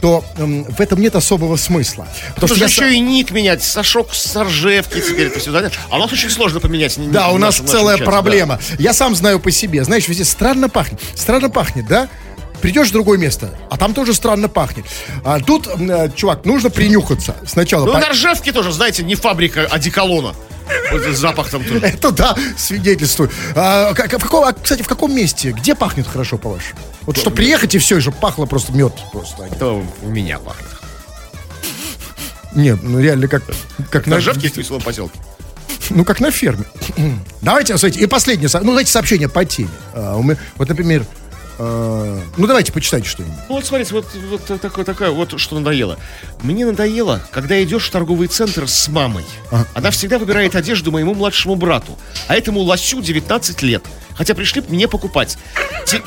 Speaker 3: то м, в этом нет особого смысла.
Speaker 2: Потому что
Speaker 3: я
Speaker 2: еще
Speaker 3: са-
Speaker 2: и ник менять. Сашок с Ржевки теперь это все. да? А у нас очень сложно поменять ник
Speaker 3: Да, у нас
Speaker 2: нашем-
Speaker 3: целая
Speaker 2: чате, да.
Speaker 3: проблема. Я сам знаю по себе. Знаешь, везде странно пахнет. Странно пахнет, да? Придешь в другое место, а там тоже странно пахнет. А тут, э, чувак, нужно принюхаться сначала.
Speaker 2: Ну,
Speaker 3: По-
Speaker 2: на Ржевке тоже, знаете, не фабрика одеколона. Вот этот запах там тоже.
Speaker 3: Это да, свидетельствую. А, как- в каком, а, кстати, в каком месте? Где пахнет хорошо, по-вашему? Вот что приехать и все, и чтобы пахло просто мед. Просто.
Speaker 2: Это у меня пахнет.
Speaker 3: Нет, ну реально как, как
Speaker 2: На
Speaker 3: на,
Speaker 2: Ржевке в веселом поселке.
Speaker 3: ну как на ферме. Давайте, смотрите, и последнее, ну давайте сообщение по теме. А, у меня- вот, например, э, ну давайте почитайте что-нибудь.
Speaker 2: Ну вот смотрите, вот, вот такое, такое, вот что надоело. Мне надоело, когда идешь в торговый центр с мамой. Она всегда выбирает одежду моему младшему брату, а этому лосю 19 лет. Хотя пришли мне покупать. Те-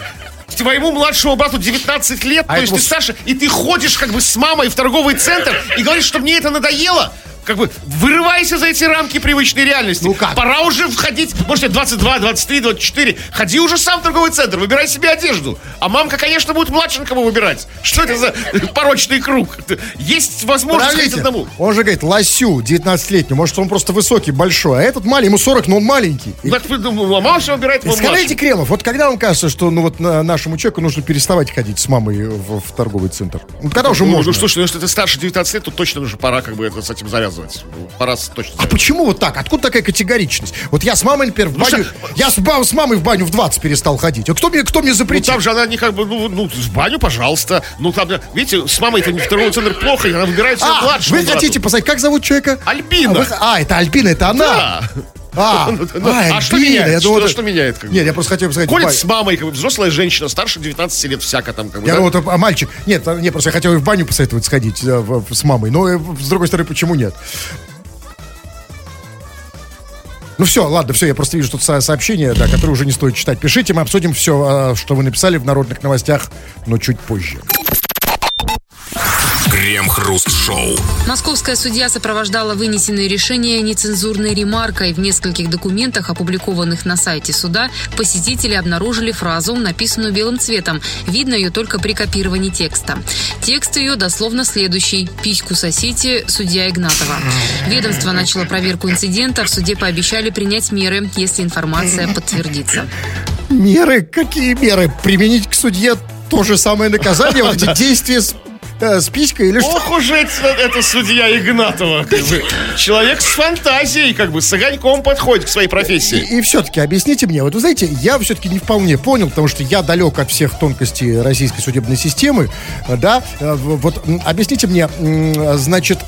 Speaker 2: Твоему младшему брату 19 лет,
Speaker 3: А
Speaker 2: то есть ты
Speaker 3: с-
Speaker 2: старше, и ты ходишь как бы с мамой в торговый центр и говоришь, что мне это надоело. Как бы вырывайся за эти рамки привычной реальности.
Speaker 3: Ну как?
Speaker 2: Пора уже входить, может, тебе 22, 23, 24. Ходи уже сам в торговый центр, выбирай себе одежду. А мамка, конечно, будет младшенькому выбирать. Что это за порочный круг? Есть возможность ходить
Speaker 3: Подождите,
Speaker 2: одному.
Speaker 3: Он же говорит, лосю 19-летнему, может, он просто высокий, большой, а этот маленький, ему 40, но он маленький.
Speaker 2: Так, ну, а мама все выбирает его
Speaker 3: Скажите. Кремов, вот когда вам кажется, что ну вот на- нашему человеку нужно переставать ходить с мамой в, в торговый центр? Ну, когда уже
Speaker 2: Ну,
Speaker 3: можно?
Speaker 2: ну, слушай, ну, если ты старше 19 лет, то точно уже пора как бы это, с этим завязывать. Ну, Пора точно
Speaker 3: А почему вот так? Откуда такая категоричность? Вот я с мамой, например, в баню... Я с, ба- с мамой в баню в 20 перестал ходить. А кто мне, кто мне
Speaker 2: Ну,
Speaker 3: запретил?
Speaker 2: там же она не как бы, ну, ну, в баню, пожалуйста. Ну, там, видите, с мамой это не в торговый центр плохо, и она выбирает себе
Speaker 3: а,
Speaker 2: младшего
Speaker 3: вы хотите посмотреть, как зовут человека?
Speaker 2: Альбина.
Speaker 3: А, вы- а, это Альбина, это она?
Speaker 2: Да.
Speaker 3: А,
Speaker 2: Ну, ну,
Speaker 3: а,
Speaker 2: а что меняет?
Speaker 3: я
Speaker 2: Что-
Speaker 3: думал,
Speaker 2: что меняет, как бы?
Speaker 3: Нет, я просто хотел посмотреть.
Speaker 2: Ходит
Speaker 3: в
Speaker 2: с мамой, как бы взрослая женщина, старше 19 лет, всяко там, как бы,
Speaker 3: Я
Speaker 2: да?
Speaker 3: думал, это а, мальчик. Нет, а, не, просто я хотел и в баню посоветовать сходить э, в- с мамой. Но, э, с другой стороны, почему нет? Ну все, ладно, все, я просто вижу тут со- сообщение, да, которое уже не стоит читать. Пишите, мы обсудим все, что вы написали в народных новостях, но чуть позже.
Speaker 1: Крем-хруст-шоу.
Speaker 4: Московская судья сопровождала вынесенное решение нецензурной ремаркой. В нескольких документах, опубликованных на сайте суда, посетители обнаружили фразу, написанную белым цветом. Видно ее только при копировании текста. Текст ее дословно следующий. «Письку сосите, судья Игнатова». Ведомство начало проверку инцидента. В суде пообещали принять меры, если информация подтвердится.
Speaker 3: Меры? Какие меры? Применить к судье то же самое наказание? Вот эти действия с, э, с писькой или что?
Speaker 2: Ох уж это, это судья Игнатова. как бы. Человек с фантазией, как бы, с огоньком подходит к своей профессии.
Speaker 3: И, все-таки объясните мне, вот вы знаете, я все-таки не вполне понял, потому что я далек от всех тонкостей российской судебной системы, э, да, э, вот объясните мне, м, значит,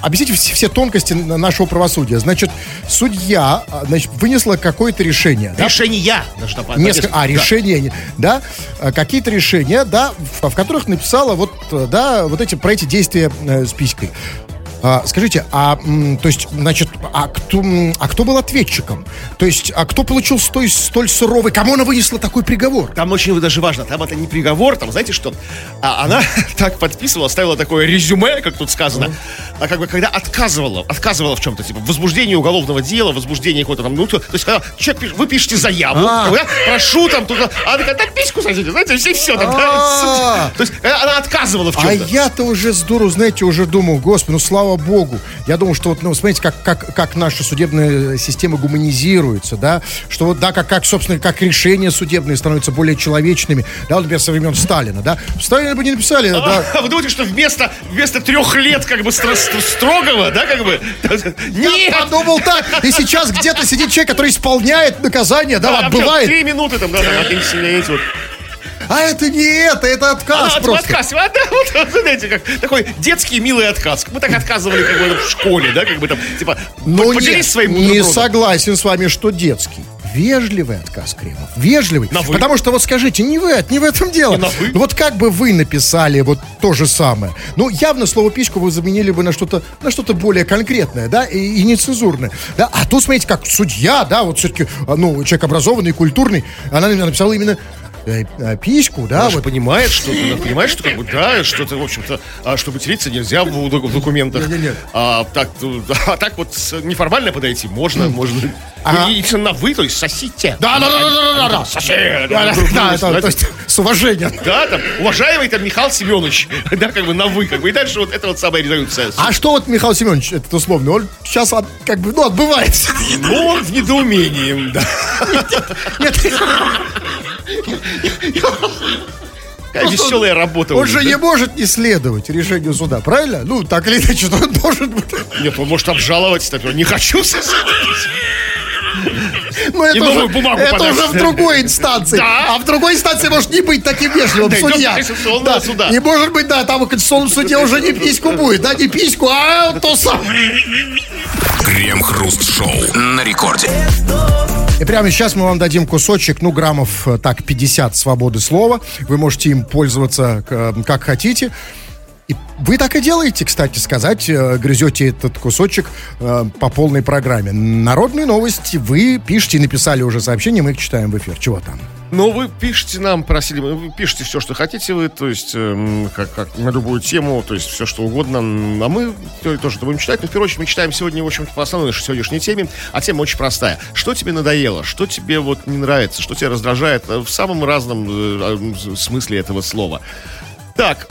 Speaker 3: объясните все, все тонкости нашего правосудия. Значит, судья, а, значит, вынесла какое-то решение, да,
Speaker 2: Решение. Даже там
Speaker 3: Несколько, а,
Speaker 2: Да.
Speaker 3: решения, да, э, какие-то решения, да, в, в которых написала вот, э, да, вот эти, про эти действия э, с писькой. А, скажите, а, то есть, значит, а кто, а кто был ответчиком? То есть, а кто получил столь, столь суровый, кому она вынесла такой приговор?
Speaker 2: Там очень даже важно, там это не приговор, там, знаете что, а она так подписывала, ставила такое резюме, как тут сказано. а как бы когда отказывала, отказывала в чем-то, типа возбуждение уголовного дела, возбуждение какого-то там, ну, то, то есть когда человек вы пишете заяву,
Speaker 3: А.
Speaker 2: я прошу там, тут, а она такая, письку садите, знаете, и все там,
Speaker 3: А.
Speaker 2: то есть она отказывала в
Speaker 3: А
Speaker 2: чем-то.
Speaker 3: я-то уже здорово, знаете, уже думал, господи, ну слава богу. Я думал, что вот, ну, смотрите, как, как, как наша судебная система гуманизируется, да, что вот, да, как, как, собственно, как решения судебные становятся более человечными, да, вот, например, со времен Сталина, да. Сталина бы не написали, да,
Speaker 2: А вы думаете, что вместо, вместо трех лет как бы стро- стро- строгого, да, как бы?
Speaker 3: Я
Speaker 2: Нет!
Speaker 3: подумал так. И сейчас где-то сидит человек, который исполняет наказание, да,
Speaker 2: А,
Speaker 3: отбывает.
Speaker 2: Три минуты там, да, там, а вот.
Speaker 3: А это не это, это отказ
Speaker 2: А,
Speaker 3: просто.
Speaker 2: отказ. А, да, вот, вот, знаете, как такой детский милый отказ. Мы так отказывали как бы в школе, да, как бы там, типа,
Speaker 3: Ну,
Speaker 2: поделись
Speaker 3: нет,
Speaker 2: своим
Speaker 3: не согласен с вами, что детский. Вежливый отказ, Кремов. Вежливый.
Speaker 2: На «вы».
Speaker 3: Потому что вот скажите, не в, это- не в этом дело.
Speaker 2: На «вы».
Speaker 3: Вот как бы вы написали вот то же самое. Ну, явно слово письку вы заменили бы на что-то на что-то более конкретное, да, и, и нецензурное. Да? А тут, смотрите, как судья, да, вот все-таки, ну, человек образованный, культурный, она написала именно письку, да,
Speaker 2: Она
Speaker 3: вот.
Speaker 2: понимает, что она понимает, что как бы да, что-то, в общем-то, а, что материться нельзя в, в документах.
Speaker 3: Не-не-не.
Speaker 2: А так, а так вот неформально подойти можно, можно.
Speaker 3: Ага.
Speaker 2: И, и на вы, то есть сосите.
Speaker 3: Да, да, да, да, да, да, да.
Speaker 2: Сосед.
Speaker 3: Да, да, да, это, то есть с уважением.
Speaker 2: Да, там, уважаемый там Михаил Семенович, да, как бы на вы, как бы, и дальше вот это вот самая резолюция.
Speaker 3: А что вот Михаил Семенович, этот условно, он сейчас от- как бы, ну, отбывается.
Speaker 2: Ну, он в недоумении, да.
Speaker 3: Нет,
Speaker 2: Какая веселая работа.
Speaker 3: он же не может не следовать решению суда, правильно? Ну, так или иначе, что он должен быть.
Speaker 2: Нет, он может обжаловать, не хочу
Speaker 3: Но это,
Speaker 2: И
Speaker 3: уже,
Speaker 2: новую бумагу
Speaker 3: это уже в другой инстанции.
Speaker 2: Да.
Speaker 3: А в другой инстанции может не быть таким вежливым
Speaker 2: Да,
Speaker 3: судья.
Speaker 2: Конституционного суда.
Speaker 3: Не может быть, да, там в Конституционном суде уже не письку будет, да, не письку, а то самое.
Speaker 1: Крем-хруст-шоу на рекорде.
Speaker 3: И прямо сейчас мы вам дадим кусочек, ну, граммов э, так, 50 свободы слова. Вы можете им пользоваться э, как хотите. Вы так и делаете, кстати сказать, э, грызете этот кусочек э, по полной программе. Народные новости вы пишете, написали уже сообщение, мы их читаем в эфир. Чего там?
Speaker 2: Ну, вы пишите нам, просили, вы пишите все, что хотите вы, то есть, эм, как, как на любую тему, то есть, все, что угодно. А мы то- тоже это будем читать. Но, в первую очередь, мы читаем сегодня, в общем-то, по основной сегодняшней теме. А тема очень простая. Что тебе надоело? Что тебе вот не нравится? Что тебя раздражает? э, В самом разном э, э, смысле этого слова. Так,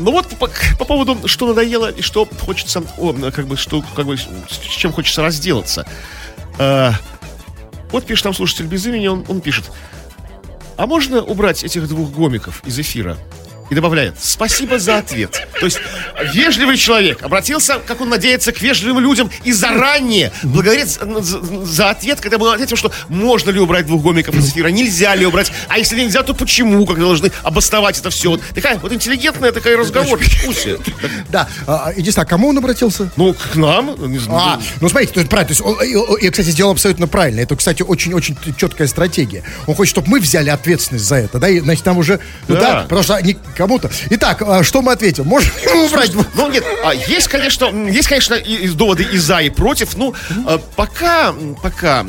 Speaker 2: ну вот по, по поводу, что надоело и что хочется, о, как бы, что, как бы, с чем хочется разделаться. Э, вот пишет нам слушатель без имени, он, он пишет. А можно убрать этих двух гомиков из эфира? И добавляет, спасибо за ответ. То есть вежливый человек обратился, как он надеется, к вежливым людям и заранее благодарит за, за- за ответ, когда был ответил, что можно ли убрать двух гомиков из эфира, нельзя ли убрать, а если нельзя, то почему, как должны обосновать это все. Вот такая вот интеллигентная такая разговор, дискуссия.
Speaker 3: Да, а, единственное, а кому он обратился?
Speaker 2: Ну, к нам, не знаю.
Speaker 3: А, ну смотрите, то есть правильно, то есть я, кстати, сделал абсолютно правильно. Это, кстати, очень-очень четкая стратегия. Он хочет, чтобы мы взяли ответственность за это, да, и, значит, там уже, ну да,
Speaker 2: Да.
Speaker 3: потому что они кому-то. Итак, а, что мы ответим? Можем его убрать?
Speaker 2: Ну, нет, а, есть, конечно, есть, конечно, и, и доводы и за, и против. Ну, пока, пока,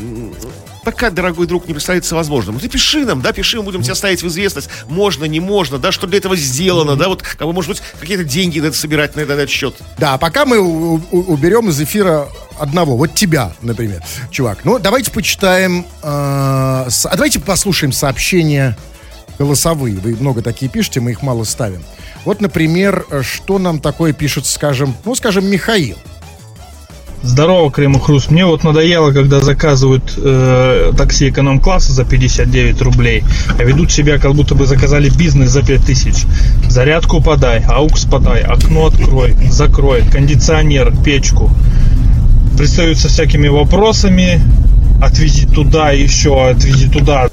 Speaker 2: пока, дорогой друг, не представится возможным. Ну, ты пиши нам, да, пиши, мы будем тебя ставить в известность. Можно, не можно, да, что для этого сделано, да, вот, как бы, может быть, какие-то деньги надо собирать на, это- на этот счет.
Speaker 3: Да, пока мы уберем из эфира одного, вот тебя, например, чувак. Ну, давайте почитаем, э, с- а давайте послушаем сообщения голосовые. Вы много такие пишете, мы их мало ставим. Вот, например, э, что нам такое пишет, скажем, ну, скажем, Михаил.
Speaker 5: Здорово, Крем и Хруст. Мне вот надоело, когда заказывают э, такси эконом-класса за 59 рублей, а ведут себя, как будто бы заказали бизнес за 5000. Зарядку подай, аукс подай, окно открой, закрой, кондиционер, печку. Пристают со всякими вопросами, отвези туда еще, отвези туда.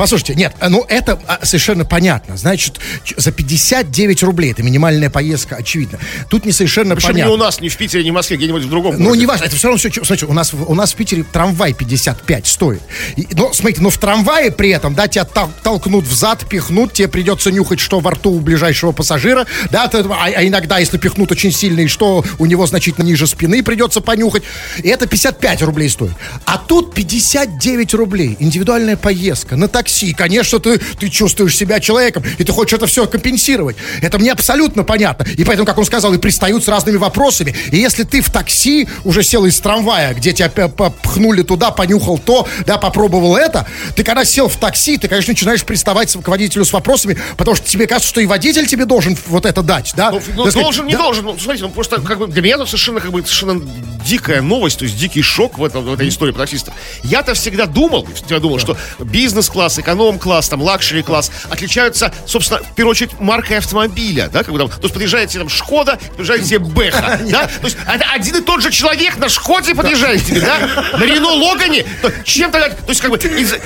Speaker 3: Послушайте, нет, ну это а, совершенно понятно. Значит, за 59 рублей, это минимальная поездка, очевидно. Тут не совершенно
Speaker 2: Причем
Speaker 3: понятно.
Speaker 2: не у нас, не в Питере, не в Москве, где-нибудь в другом
Speaker 3: Ну, не важно, это все равно все... Смотрите, у нас, в- у нас в Питере трамвай 55 стоит. И, но, смотрите, но в трамвае при этом, да, тебя тол- толкнут в зад, пихнут, тебе придется нюхать, что во рту у ближайшего пассажира, да, ты- а, а иногда, если пихнут очень сильно, и что у него значительно ниже спины придется понюхать. И это 55 рублей стоит. А тут 59 рублей, индивидуальная поездка на такси такси, конечно, ты, ты чувствуешь себя человеком, и ты хочешь это все компенсировать. Это мне абсолютно понятно. И поэтому, как он сказал, и пристают с разными вопросами. И если ты в такси уже сел из трамвая, где тебя пхнули туда, понюхал то, да, попробовал это, ты когда сел в такси, ты, конечно, начинаешь приставать к водителю с вопросами, потому что тебе кажется, что и водитель тебе должен вот это дать, да?
Speaker 2: Ну, ну, должен, не да? должен. Ну, смотрите, ну, просто как бы для меня это совершенно, как бы, совершенно дикая новость, то есть дикий шок в, этом, в этой истории про таксистов. Я-то всегда думал, всегда думал, что бизнес-класс, эконом-класс, там, luxury-класс отличаются, собственно, в первую очередь, маркой автомобиля, да, как бы там, то есть подъезжает тебе там Шкода, подъезжает тебе Бэха, да, то есть это один и тот же человек на Шкоде подъезжает тебе, да, на Рено Логане, чем тогда, то есть как бы,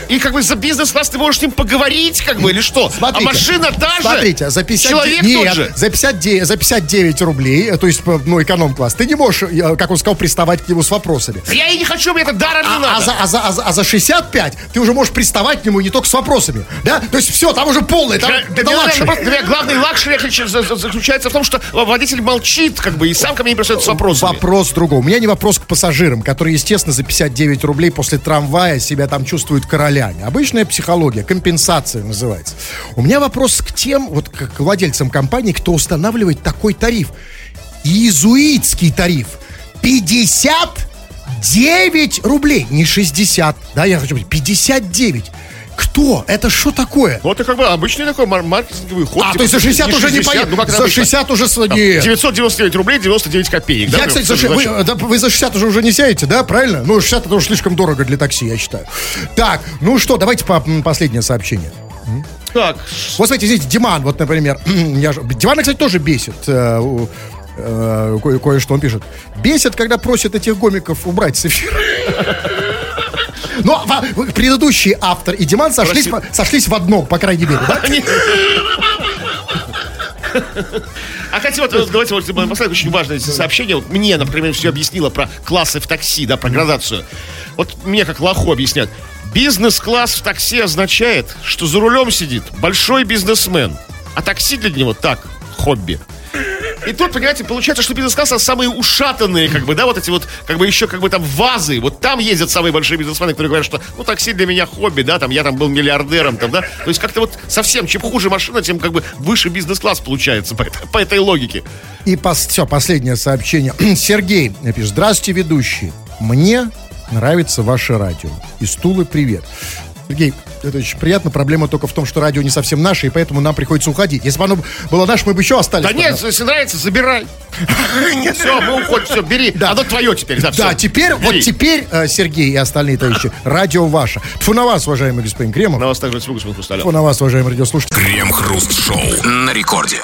Speaker 2: и, как бы за бизнес-класс ты можешь с ним поговорить, как бы, или что? а машина та же,
Speaker 3: смотрите, за 50, человек нет, тот же. За 59, за 59 рублей, то есть, ну, эконом-класс, ты не можешь, как он сказал, приставать к нему с вопросами.
Speaker 2: Я и не хочу, мне это даром не
Speaker 3: а,
Speaker 2: надо.
Speaker 3: А за, а, за, а, за, а за 65 ты уже можешь приставать к нему не только с вопросами, да? То есть все, там уже полный, там,
Speaker 2: да, это luxury. Для меня главный luxury заключается в том, что водитель молчит, как бы, и сам ко мне не пристает с вопросами.
Speaker 3: Вопрос другой. У меня не вопрос к пассажирам, которые, естественно, за 59 рублей после трамвая себя там чувствуют королями. Обычная психология, компенсация называется. У меня вопрос к тем, вот к владельцам компании, кто устанавливает такой тариф. Иезуитский тариф. 59 рублей, не 60, да, я хочу быть, 59. Кто? Это что такое?
Speaker 2: Вот это как бы обычный такой маркетинговый ход.
Speaker 3: А, типа, то есть за 60 уже 60, не понятно. Ну, за 60 уже...
Speaker 2: Нет. 999 рублей 99 копеек.
Speaker 3: Я, да, кстати, за, вы, да, вы за 60 уже уже не сядете, да, правильно? Ну, 60 это уже слишком дорого для такси, я считаю. Так, ну что, давайте по последнее сообщение.
Speaker 2: Так.
Speaker 3: Вот смотрите, здесь Диман, вот, например. я же, Димана, кстати, тоже бесит. Э, э, кое- кое-что он пишет. Бесит, когда просят этих гомиков убрать с эфира. Но ну, предыдущий автор и Диман сошлись, сошлись в одном, по крайней мере, да?
Speaker 2: А хотя вот, давайте вот последнее очень важное сообщение. Вот мне, например, все объяснило про классы в такси, да, про градацию. Вот мне как лоху объяснят. Бизнес-класс в такси означает, что за рулем сидит большой бизнесмен, а такси для него так, хобби. И тут, понимаете, получается, что бизнес-класса самые ушатанные, как бы, да, вот эти вот, как бы еще, как бы там вазы. Вот там ездят самые большие бизнесмены, которые говорят, что, ну, такси для меня хобби, да, там, я там был миллиардером, там, да. То есть как-то вот совсем, чем хуже машина, тем как бы выше бизнес-класс получается по, по этой логике.
Speaker 3: И пос, все, последнее сообщение. Сергей пишет, здравствуйте, ведущий. Мне нравится ваше радио. И стулы привет. Сергей, это очень приятно. Проблема только в том, что радио не совсем наше, и поэтому нам приходится уходить. Если бы оно было наше, мы бы еще остались.
Speaker 2: Да нет, если нравится, забирай. Все, мы уходим, все, бери. Да. Оно твое теперь. Да,
Speaker 3: да теперь, вот теперь, э, Сергей и остальные товарищи, радио ваше. Тфу на вас, уважаемый господин Кремов.
Speaker 2: На вас также господин Хрусталев.
Speaker 3: Тфу на вас, уважаемый радиослушатель.
Speaker 1: Крем-хруст шоу на рекорде.